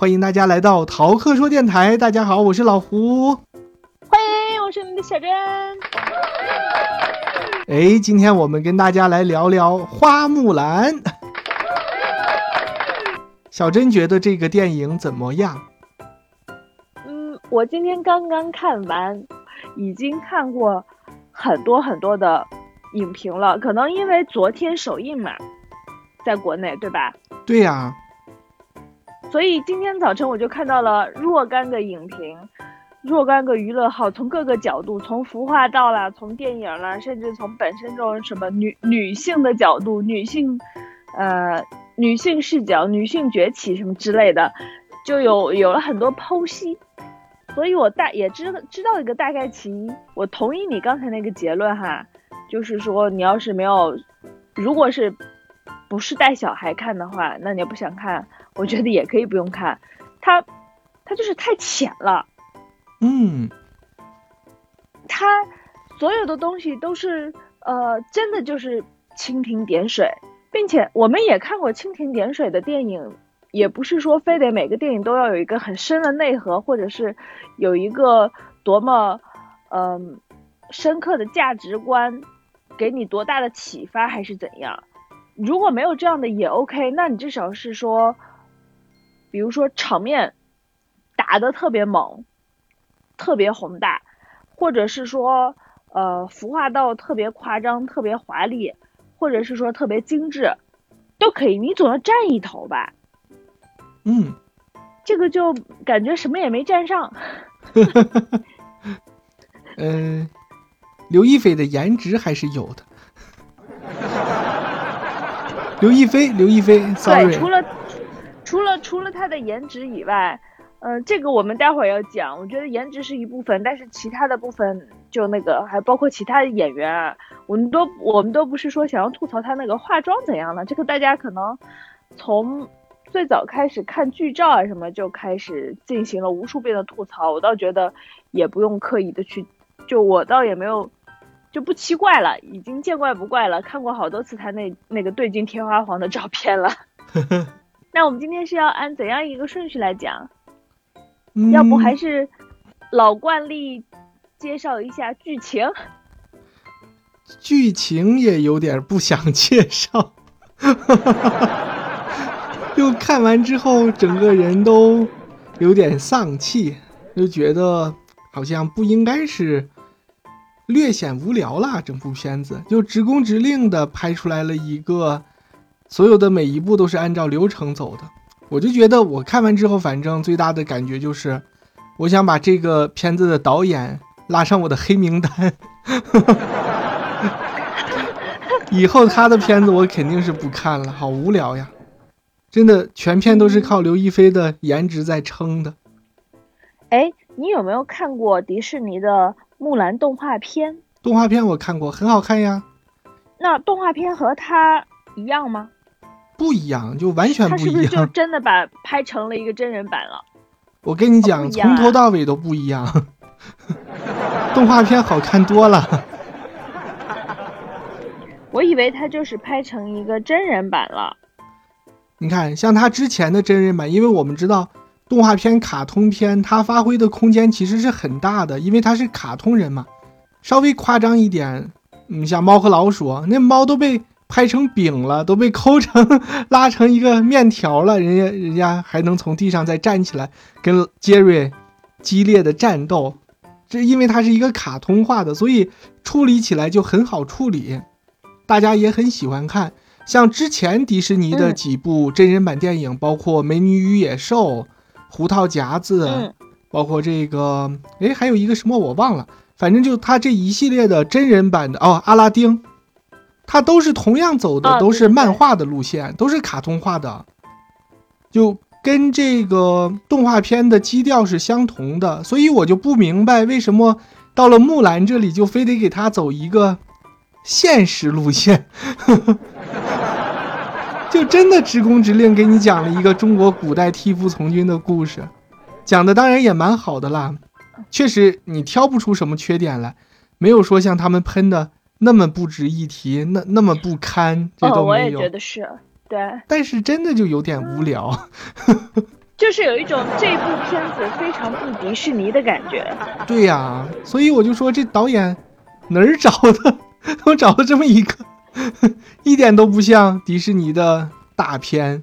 欢迎大家来到淘课说电台。大家好，我是老胡。欢迎，我是你的小珍。哎，今天我们跟大家来聊聊《花木兰》。小珍觉得这个电影怎么样？嗯，我今天刚刚看完，已经看过很多很多的影评了。可能因为昨天首映嘛，在国内，对吧？对呀。所以今天早晨我就看到了若干个影评，若干个娱乐号，从各个角度，从服化道啦，从电影啦，甚至从本身这种什么女女性的角度，女性，呃，女性视角，女性崛起什么之类的，就有有了很多剖析。所以我大也知道知道一个大概其，我同意你刚才那个结论哈，就是说你要是没有，如果是。不是带小孩看的话，那你要不想看，我觉得也可以不用看。它，它就是太浅了。嗯，它所有的东西都是呃，真的就是蜻蜓点水，并且我们也看过蜻蜓点水的电影，也不是说非得每个电影都要有一个很深的内核，或者是有一个多么嗯深刻的价值观，给你多大的启发，还是怎样。如果没有这样的也 OK，那你至少是说，比如说场面打的特别猛，特别宏大，或者是说呃服化道特别夸张、特别华丽，或者是说特别精致，都可以。你总要占一头吧？嗯，这个就感觉什么也没占上。嗯，刘亦菲的颜值还是有的。刘亦菲，刘亦菲对，除了除了除了他的颜值以外，嗯，这个我们待会儿要讲。我觉得颜值是一部分，但是其他的部分就那个还包括其他的演员，我们都我们都不是说想要吐槽他那个化妆怎样了，这个大家可能从最早开始看剧照啊什么就开始进行了无数遍的吐槽，我倒觉得也不用刻意的去，就我倒也没有。就不奇怪了，已经见怪不怪了。看过好多次他那那个对镜贴花黄的照片了。那我们今天是要按怎样一个顺序来讲？要不还是老惯例，介绍一下剧情。剧情也有点不想介绍，就看完之后整个人都有点丧气，就觉得好像不应该是。略显无聊啦，整部片子就直工直令的拍出来了一个，所有的每一步都是按照流程走的。我就觉得我看完之后，反正最大的感觉就是，我想把这个片子的导演拉上我的黑名单。以后他的片子我肯定是不看了，好无聊呀！真的，全片都是靠刘亦菲的颜值在撑的。哎，你有没有看过迪士尼的？木兰动画片，动画片我看过，很好看呀。那动画片和它一样吗？不一样，就完全不一样。是不是就真的把拍成了一个真人版了？我跟你讲，从头到尾都不一样。动画片好看多了。我以为他就是拍成一个真人版了。你看，像他之前的真人版，因为我们知道。动画片、卡通片，它发挥的空间其实是很大的，因为它是卡通人嘛。稍微夸张一点，你像猫和老鼠，那猫都被拍成饼了，都被抠成、拉成一个面条了，人家人家还能从地上再站起来，跟杰瑞激烈的战斗。这因为它是一个卡通化的，所以处理起来就很好处理，大家也很喜欢看。像之前迪士尼的几部真人版电影，包括《美女与野兽》。胡桃夹子，包括这个，哎，还有一个什么我忘了，反正就他这一系列的真人版的哦，阿拉丁，它都是同样走的，都是漫画的路线，都是卡通化的，就跟这个动画片的基调是相同的，所以我就不明白为什么到了木兰这里就非得给他走一个现实路线。就真的直工直令给你讲了一个中国古代替父从军的故事，讲的当然也蛮好的啦，确实你挑不出什么缺点来，没有说像他们喷的那么不值一提，那那么不堪，这都没有。我也觉得是对，但是真的就有点无聊。就是有一种这部片子非常不迪士尼的感觉。对呀，所以我就说这导演哪儿找的？我找了这么一个，一点都不像迪士尼的大片。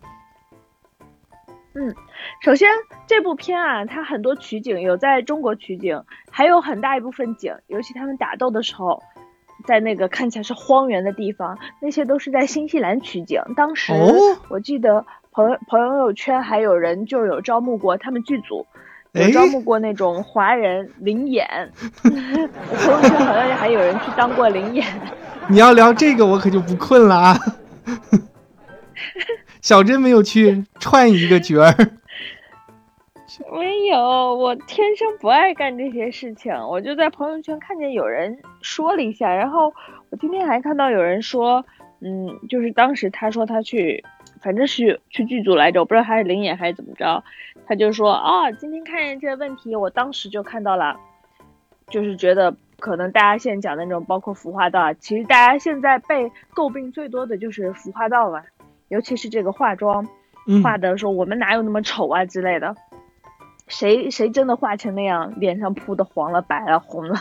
嗯，首先这部片啊，它很多取景有在中国取景，还有很大一部分景，尤其他们打斗的时候，在那个看起来是荒原的地方，那些都是在新西兰取景。当时我记得。朋友朋友圈还有人就有招募过他们剧组，有招募过那种华人灵演。朋友圈好像还有人去当过灵演。你要聊这个，我可就不困了啊！小珍没有去串一个角儿。没有，我天生不爱干这些事情。我就在朋友圈看见有人说了一下，然后我今天还看到有人说，嗯，就是当时他说他去。反正是去剧组来着，我不知道他是灵演还是怎么着。他就说啊，今天看见这个问题，我当时就看到了，就是觉得可能大家现在讲的那种，包括服化道啊，其实大家现在被诟病最多的就是服化道嘛，尤其是这个化妆，化的说我们哪有那么丑啊之类的，谁谁真的画成那样，脸上铺的黄了、白了、红了。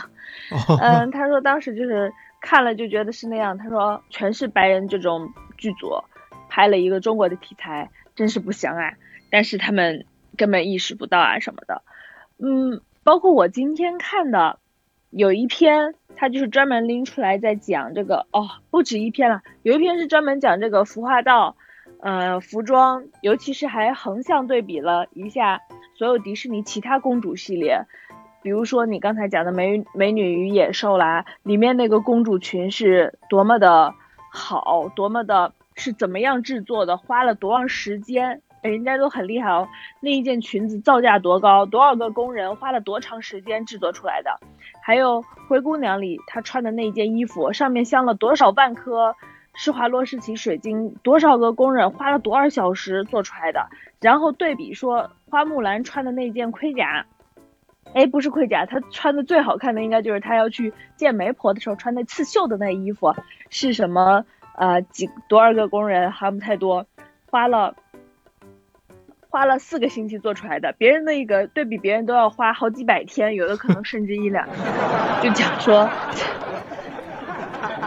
嗯，他说当时就是看了就觉得是那样，他说全是白人这种剧组。拍了一个中国的题材，真是不祥啊！但是他们根本意识不到啊什么的，嗯，包括我今天看的有一篇，他就是专门拎出来在讲这个哦，不止一篇了，有一篇是专门讲这个服化道，呃，服装，尤其是还横向对比了一下所有迪士尼其他公主系列，比如说你刚才讲的美美女与野兽啦，里面那个公主裙是多么的好，多么的。是怎么样制作的？花了多长时间？人家都很厉害哦。那一件裙子造价多高？多少个工人花了多长时间制作出来的？还有灰姑娘里她穿的那件衣服，上面镶了多少万颗施华洛世奇水晶？多少个工人花了多少小时做出来的？然后对比说花木兰穿的那件盔甲，哎，不是盔甲，她穿的最好看的应该就是她要去见媒婆的时候穿那刺绣的那衣服，是什么？呃，几多少个工人还不太多，花了花了四个星期做出来的，别人那个对比别人都要花好几百天，有的可能甚至一两。就讲说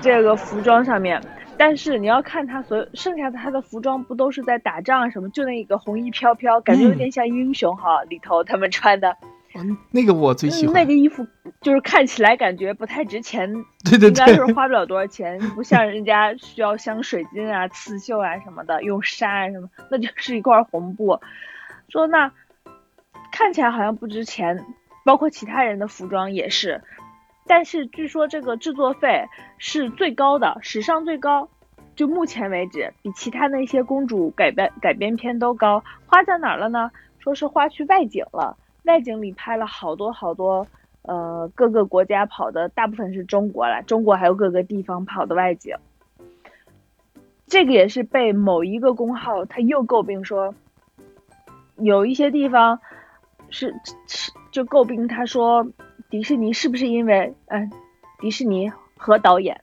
这个服装上面，但是你要看他所有剩下的他的服装不都是在打仗什么，就那一个红衣飘飘，感觉有点像英雄哈里头他们穿的。那个我最喜欢。那个衣服就是看起来感觉不太值钱，对对对，应该是花不了多少钱，不像人家需要镶水晶啊、刺绣啊什么的，用纱啊什么，那就是一块红布。说那看起来好像不值钱，包括其他人的服装也是。但是据说这个制作费是最高的，史上最高，就目前为止比其他那些公主改编改编片都高。花在哪儿了呢？说是花去外景了。外景里拍了好多好多，呃，各个国家跑的，大部分是中国了，中国还有各个地方跑的外景。这个也是被某一个公号他又诟病说，有一些地方是是就诟病他说，迪士尼是不是因为嗯，迪士尼和导演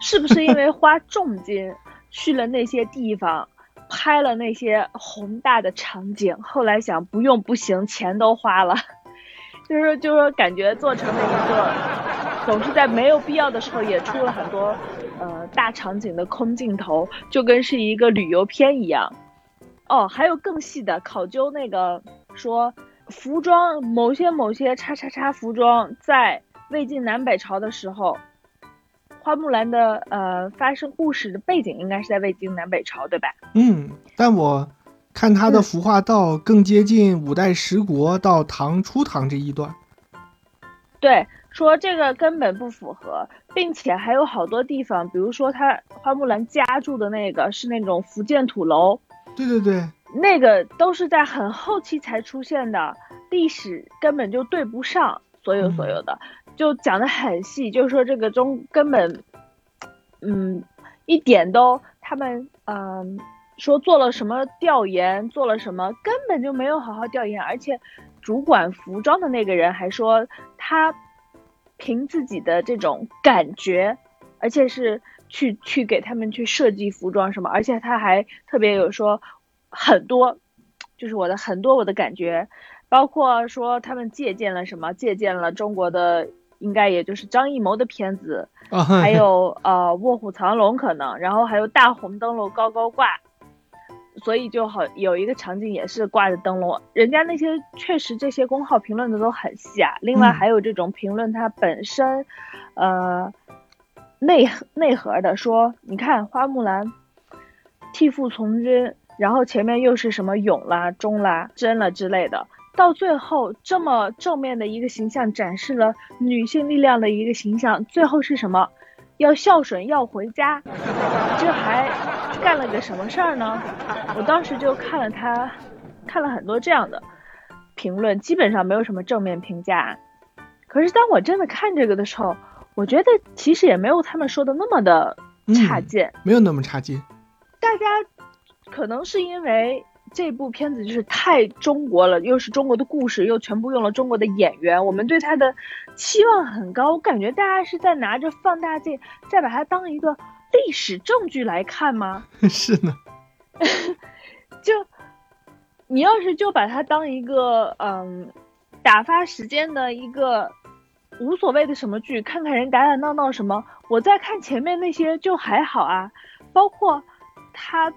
是不是因为花重金去了那些地方？拍了那些宏大的场景，后来想不用不行，钱都花了，就是就是说感觉做成了一个，总是在没有必要的时候也出了很多呃大场景的空镜头，就跟是一个旅游片一样。哦，还有更细的考究，那个说服装某些某些叉叉叉服装在魏晋南北朝的时候。花木兰的呃发生故事的背景应该是在魏晋南北朝，对吧？嗯，但我看他的服化道更接近五代十国到唐初唐这一段。对，说这个根本不符合，并且还有好多地方，比如说他花木兰家住的那个是那种福建土楼。对对对，那个都是在很后期才出现的，历史根本就对不上所有所有的。就讲的很细，就是说这个中根本，嗯，一点都他们嗯说做了什么调研，做了什么根本就没有好好调研，而且主管服装的那个人还说他凭自己的这种感觉，而且是去去给他们去设计服装什么，而且他还特别有说很多。就是我的很多我的感觉，包括说他们借鉴了什么，借鉴了中国的，应该也就是张艺谋的片子，还 有呃卧虎藏龙可能，然后还有大红灯笼高高挂，所以就好有一个场景也是挂着灯笼，人家那些确实这些公号评论的都很细啊，另外还有这种评论它本身，呃内内核的说，你看花木兰替父从军。然后前面又是什么勇啦、忠啦、贞了之类的，到最后这么正面的一个形象展示了女性力量的一个形象，最后是什么？要孝顺，要回家，这还干了个什么事儿呢？我当时就看了他，看了很多这样的评论，基本上没有什么正面评价。可是当我真的看这个的时候，我觉得其实也没有他们说的那么的差劲，没有那么差劲，大家。可能是因为这部片子就是太中国了，又是中国的故事，又全部用了中国的演员，我们对它的期望很高。我感觉大家是在拿着放大镜，再把它当一个历史证据来看吗？是呢。就你要是就把它当一个嗯打发时间的一个无所谓的什么剧，看看人打打闹闹什么，我在看前面那些就还好啊，包括他。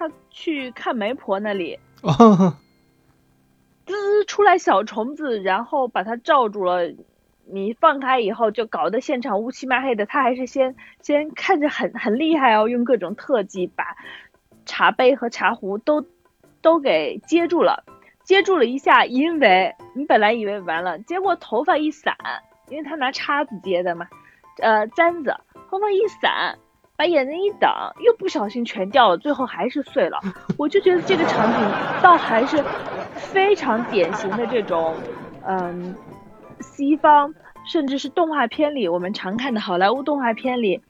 他去看媒婆那里，滋出来小虫子，然后把它罩住了。你放开以后，就搞得现场乌漆嘛黑的。他还是先先看着很很厉害哦，用各种特技把茶杯和茶壶都都给接住了，接住了一下，因为你本来以为完了，结果头发一散，因为他拿叉子接的嘛，呃，簪子，头发一散。把眼睛一挡，又不小心全掉了，最后还是碎了。我就觉得这个场景倒还是非常典型的这种，嗯，西方甚至是动画片里我们常看的好莱坞动画片里，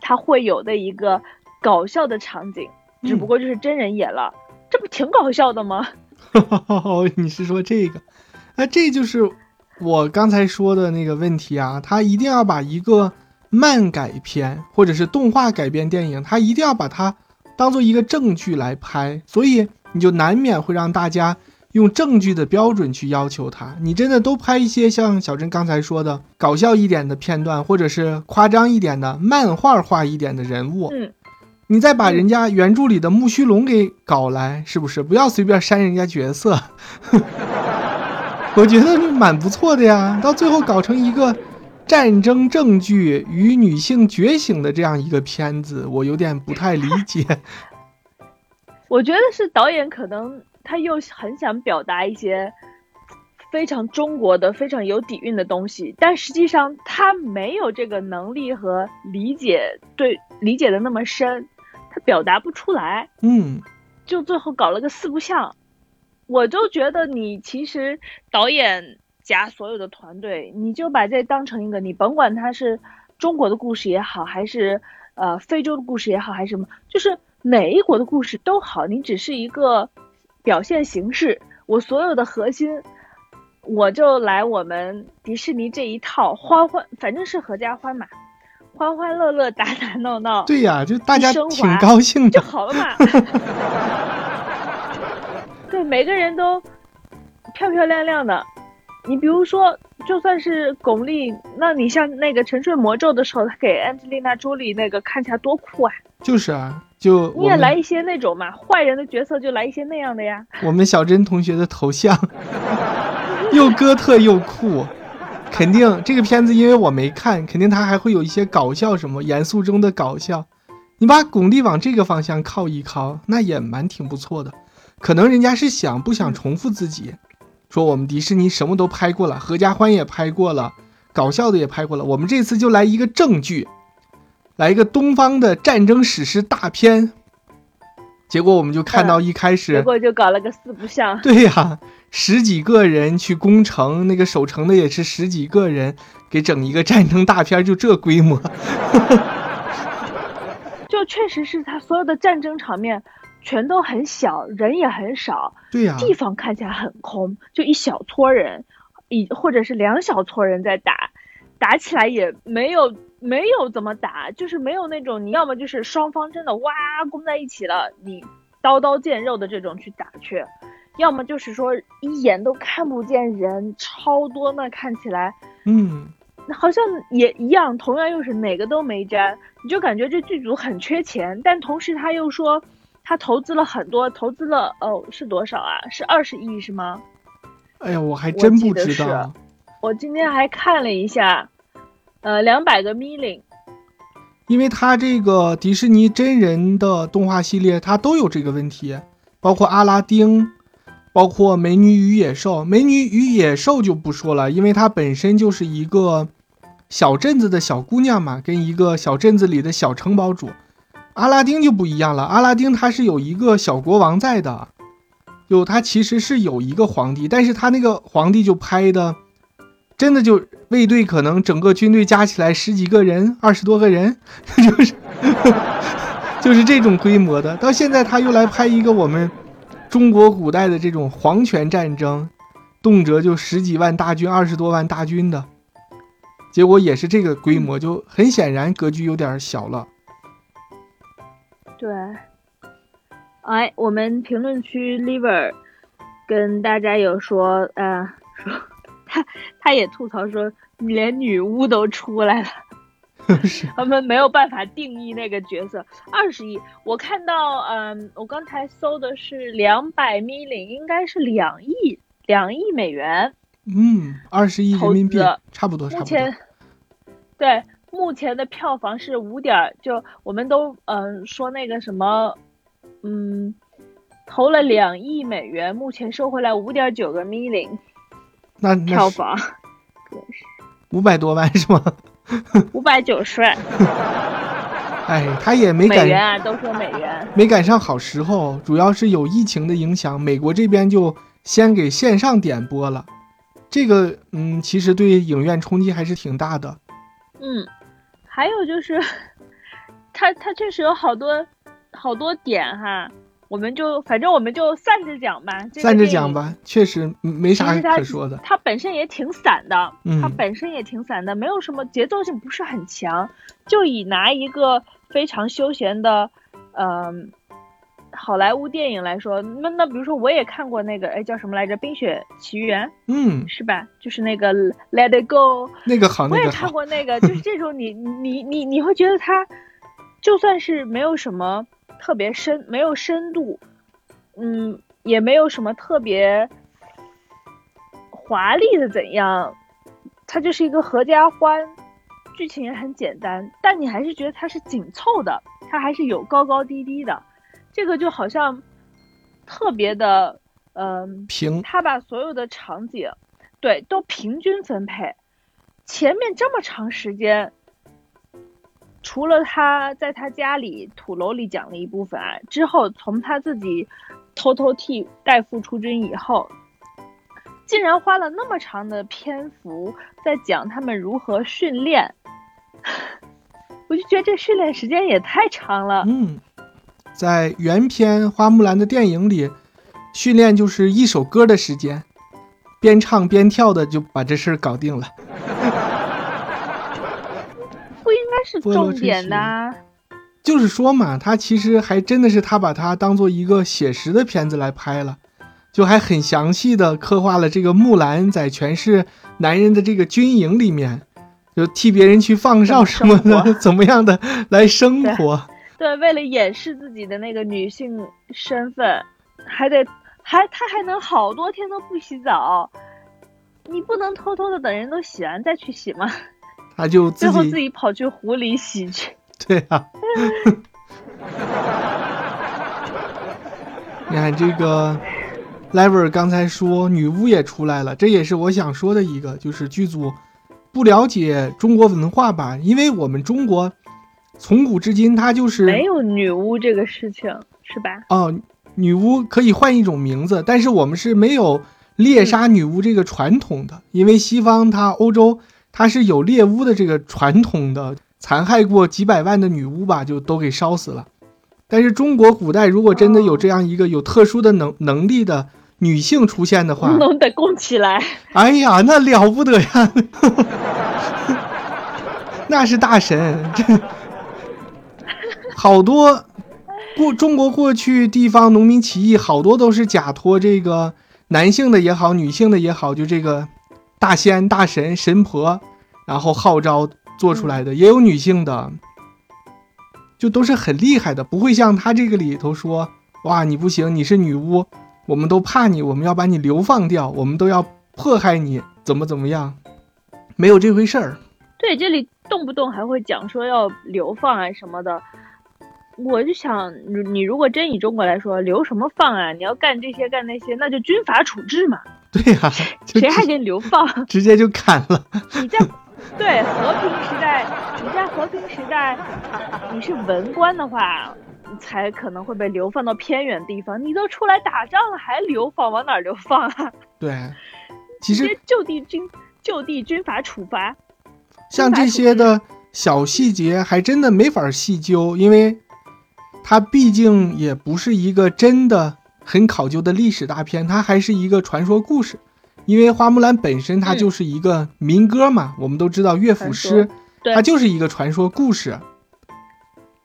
它会有的一个搞笑的场景，只不过就是真人演了，这不挺搞笑的吗？你是说这个？那这就是我刚才说的那个问题啊，他一定要把一个。漫改片或者是动画改编电影，他一定要把它当做一个证据来拍，所以你就难免会让大家用证据的标准去要求他。你真的都拍一些像小珍刚才说的搞笑一点的片段，或者是夸张一点的漫画化一点的人物，嗯，你再把人家原著里的木须龙给搞来，是不是？不要随便删人家角色，我觉得蛮不错的呀。到最后搞成一个。战争证据与女性觉醒的这样一个片子，我有点不太理解。我觉得是导演可能他又很想表达一些非常中国的、非常有底蕴的东西，但实际上他没有这个能力和理解，对理解的那么深，他表达不出来。嗯，就最后搞了个四不像，我就觉得你其实导演。加所有的团队，你就把这当成一个，你甭管它是中国的故事也好，还是呃非洲的故事也好，还是什么，就是哪一国的故事都好，你只是一个表现形式。我所有的核心，我就来我们迪士尼这一套，欢欢，反正是合家欢嘛，欢欢乐乐，打打闹闹。对呀，就大家挺高兴的就好了嘛。对，每个人都漂漂亮亮的。你比如说，就算是巩俐，那你像那个《沉睡魔咒》的时候，他给安吉丽娜·朱莉那个看起来多酷啊！就是啊，就你也来一些那种嘛，坏人的角色就来一些那样的呀。我们小珍同学的头像 又哥特又酷，肯定这个片子因为我没看，肯定他还会有一些搞笑什么严肃中的搞笑。你把巩俐往这个方向靠一靠，那也蛮挺不错的。可能人家是想不想重复自己。说我们迪士尼什么都拍过了，合家欢也拍过了，搞笑的也拍过了。我们这次就来一个正剧，来一个东方的战争史诗大片。结果我们就看到一开始，结果就搞了个四不像。对呀，十几个人去攻城，那个守城的也是十几个人，给整一个战争大片，就这规模。就确实是他所有的战争场面。全都很小，人也很少，对呀，地方看起来很空，就一小撮人，一或者是两小撮人在打，打起来也没有没有怎么打，就是没有那种你要么就是双方真的哇攻在一起了，你刀刀见肉的这种去打去，要么就是说一眼都看不见人，超多那看起来，嗯，好像也一样，同样又是哪个都没沾，你就感觉这剧组很缺钱，但同时他又说他投资了很多，投资了哦是多少啊？是二十亿是吗？哎呀，我还真不知道。我今天还看了一下，呃，两百个 million。因为他这个迪士尼真人的动画系列，它都有这个问题，包括阿拉丁，包括美女与野兽。美女与野兽就不说了，因为它本身就是一个小镇子的小姑娘嘛，跟一个小镇子里的小城堡主。阿拉丁就不一样了，阿拉丁他是有一个小国王在的，有他其实是有一个皇帝，但是他那个皇帝就拍的，真的就。卫队可能整个军队加起来十几个人，二十多个人，就是就是这种规模的。到现在他又来拍一个我们中国古代的这种皇权战争，动辄就十几万大军、二十多万大军的，结果也是这个规模，就很显然格局有点小了。对，哎，我们评论区 liver 跟大家有说，呃，说。他他也吐槽说，连女巫都出来了 他们没有办法定义那个角色。二十亿，我看到，嗯，我刚才搜的是两百 million，应该是两亿两亿美元。嗯，二十亿人民币，差不多，差不多。目前，对，目前的票房是五点，就我们都嗯说那个什么，嗯，投了两亿美元，目前收回来五点九个 million。那票房，五百多万是吗？五百九十万。哎，他也没赶美元啊，都说美元，没赶上好时候，主要是有疫情的影响，美国这边就先给线上点播了。这个，嗯，其实对影院冲击还是挺大的。嗯，还有就是，他他确实有好多好多点哈。我们就反正我们就散着讲吧，散着讲吧，确实没啥可说的。它本身也挺散的，它本身也挺散的，没有什么节奏性，不是很强。就以拿一个非常休闲的，嗯，好莱坞电影来说，那那比如说我也看过那个，哎，叫什么来着，《冰雪奇缘》，嗯，是吧？就是那个《Let It Go》，那个好，我也看过那个，就是这种你你你你会觉得它就算是没有什么。特别深，没有深度，嗯，也没有什么特别华丽的怎样，它就是一个合家欢，剧情也很简单，但你还是觉得它是紧凑的，它还是有高高低低的，这个就好像特别的，嗯，平，他把所有的场景，对，都平均分配，前面这么长时间。除了他在他家里土楼里讲了一部分啊，之后从他自己偷偷替代父出军以后，竟然花了那么长的篇幅在讲他们如何训练，我就觉得这训练时间也太长了。嗯，在原片花木兰的电影里，训练就是一首歌的时间，边唱边跳的就把这事儿搞定了。不应该是重点的，就是说嘛，他其实还真的是他把它当做一个写实的片子来拍了，就还很详细的刻画了这个木兰在全是男人的这个军营里面，就替别人去放哨什么的，怎么 样的来生活。对，为了掩饰自己的那个女性身份，还得还他还能好多天都不洗澡，你不能偷偷的等人都洗完再去洗吗？他就最后自己跑去湖里洗去。对啊，你看这个，Lever 刚才说女巫也出来了，这也是我想说的一个，就是剧组不了解中国文化吧？因为我们中国从古至今，它就是没有女巫这个事情，是吧？哦，女巫可以换一种名字，但是我们是没有猎杀女巫这个传统的，因为西方它欧洲。它是有猎巫的这个传统的，残害过几百万的女巫吧，就都给烧死了。但是中国古代如果真的有这样一个有特殊的能能力的女性出现的话，能得供起来。哎呀，那了不得呀，那是大神，这 好多过中国过去地方农民起义，好多都是假托这个男性的也好，女性的也好，就这个大仙、大神、神婆，然后号召做出来的，也有女性的，就都是很厉害的，不会像他这个里头说，哇，你不行，你是女巫，我们都怕你，我们要把你流放掉，我们都要迫害你，怎么怎么样，没有这回事儿。对，这里动不动还会讲说要流放啊什么的，我就想，你你如果真以中国来说，流什么放啊？你要干这些干那些，那就军法处置嘛。对呀、就谁还给你流放？直接就砍了。你在对和平时代，你在和平时代，你是文官的话，才可能会被流放到偏远地方。你都出来打仗了，还流放？往哪儿流放啊？对，其实就地军就地军法处罚。像这些的小细节，还真的没法细究，因为它毕竟也不是一个真的很考究的历史大片，它还是一个传说故事。因为花木兰本身它嗯就是一个民歌嘛，我们都知道乐府诗，对它就是一个传说故事，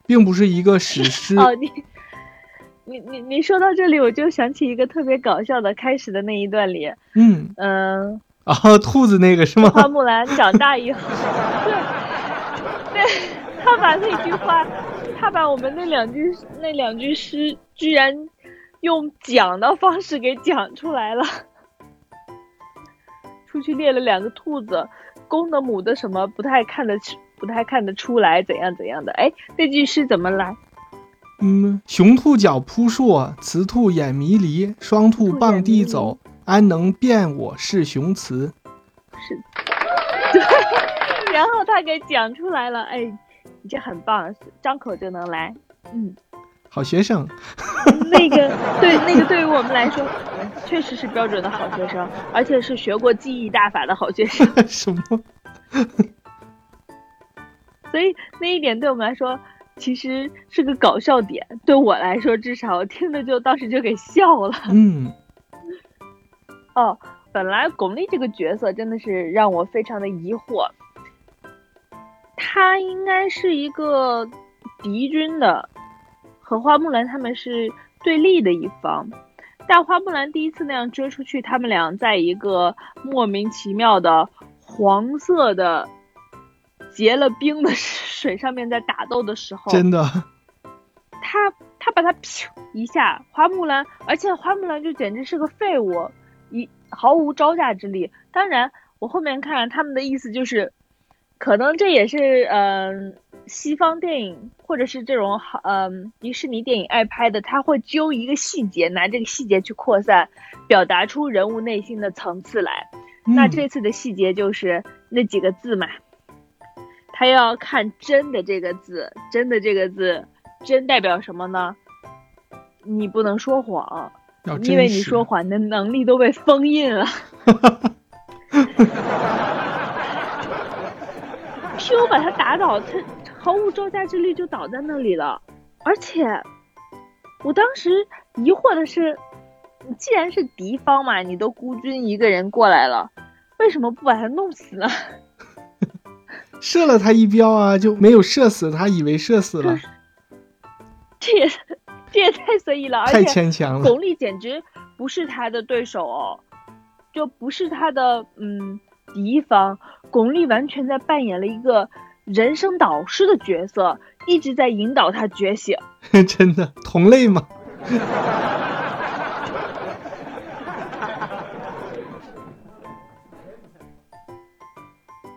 并不是一个史 诗。哦，你你你你说到这里，我就想起一个特别搞笑的开始的那一段里，嗯，嗯、啊，兔子那个是吗？花木兰长大以后，对，对，他把那句话，他把我们那两句那两句诗，居然用讲的方式给讲出来了。出去猎了两个兔子，公的母的什么不太看得出，不太看得出来怎样怎样的。哎，那句诗怎么来？嗯，雄兔脚扑朔，雌兔眼迷离，双兔傍地走，安能辨我是雄雌？是，对，然后他给讲出来了。哎，你这很棒，张口就能来。嗯。好学生，那个 对那个对于我们来说，嗯确实是标准的好学生，而且是学过记忆大法的好学生，什么？所以那一点对我们来说其实是个搞笑点。对我来说，至少我听着就当时就给笑了。嗯，哦，本来巩俐这个角色真的是让我非常的疑惑，她应该是一个敌军的，和花木兰他们是对立的一方。但花木兰第一次那样追出去，他们俩在一个莫名其妙的黄色的结了冰的 水上面在打斗的时候，真的，他他把他噗一下，花木兰，而且花木兰就简直是个废物，一毫无招架之力。当然，我后面看他们的意思就是，可能这也是嗯、西方电影或者是这种好嗯、迪士尼电影爱拍的，他会揪一个细节，拿这个细节去扩散，表达出人物内心的层次来。那嗯这次的细节就是那几个字嘛，他要看“真”的这个字，“真”的这个字，“真”代表什么呢？你不能说谎，因为你说谎，你的能力都被封印了。Q 把他打倒，他毫无招架之力就倒在那里了。而且，我当时疑惑的是，你既然是敌方嘛，你都孤军一个人过来了，为什么不把他弄死呢？射了他一镖啊，就没有射死他，以为射死了，这也这也太随意了，而太且牵强了。巩俐简直不是他的对手哦，就不是他的嗯敌方。巩俐完全在扮演了一个人生导师的角色，一直在引导他觉醒。真的同类吗？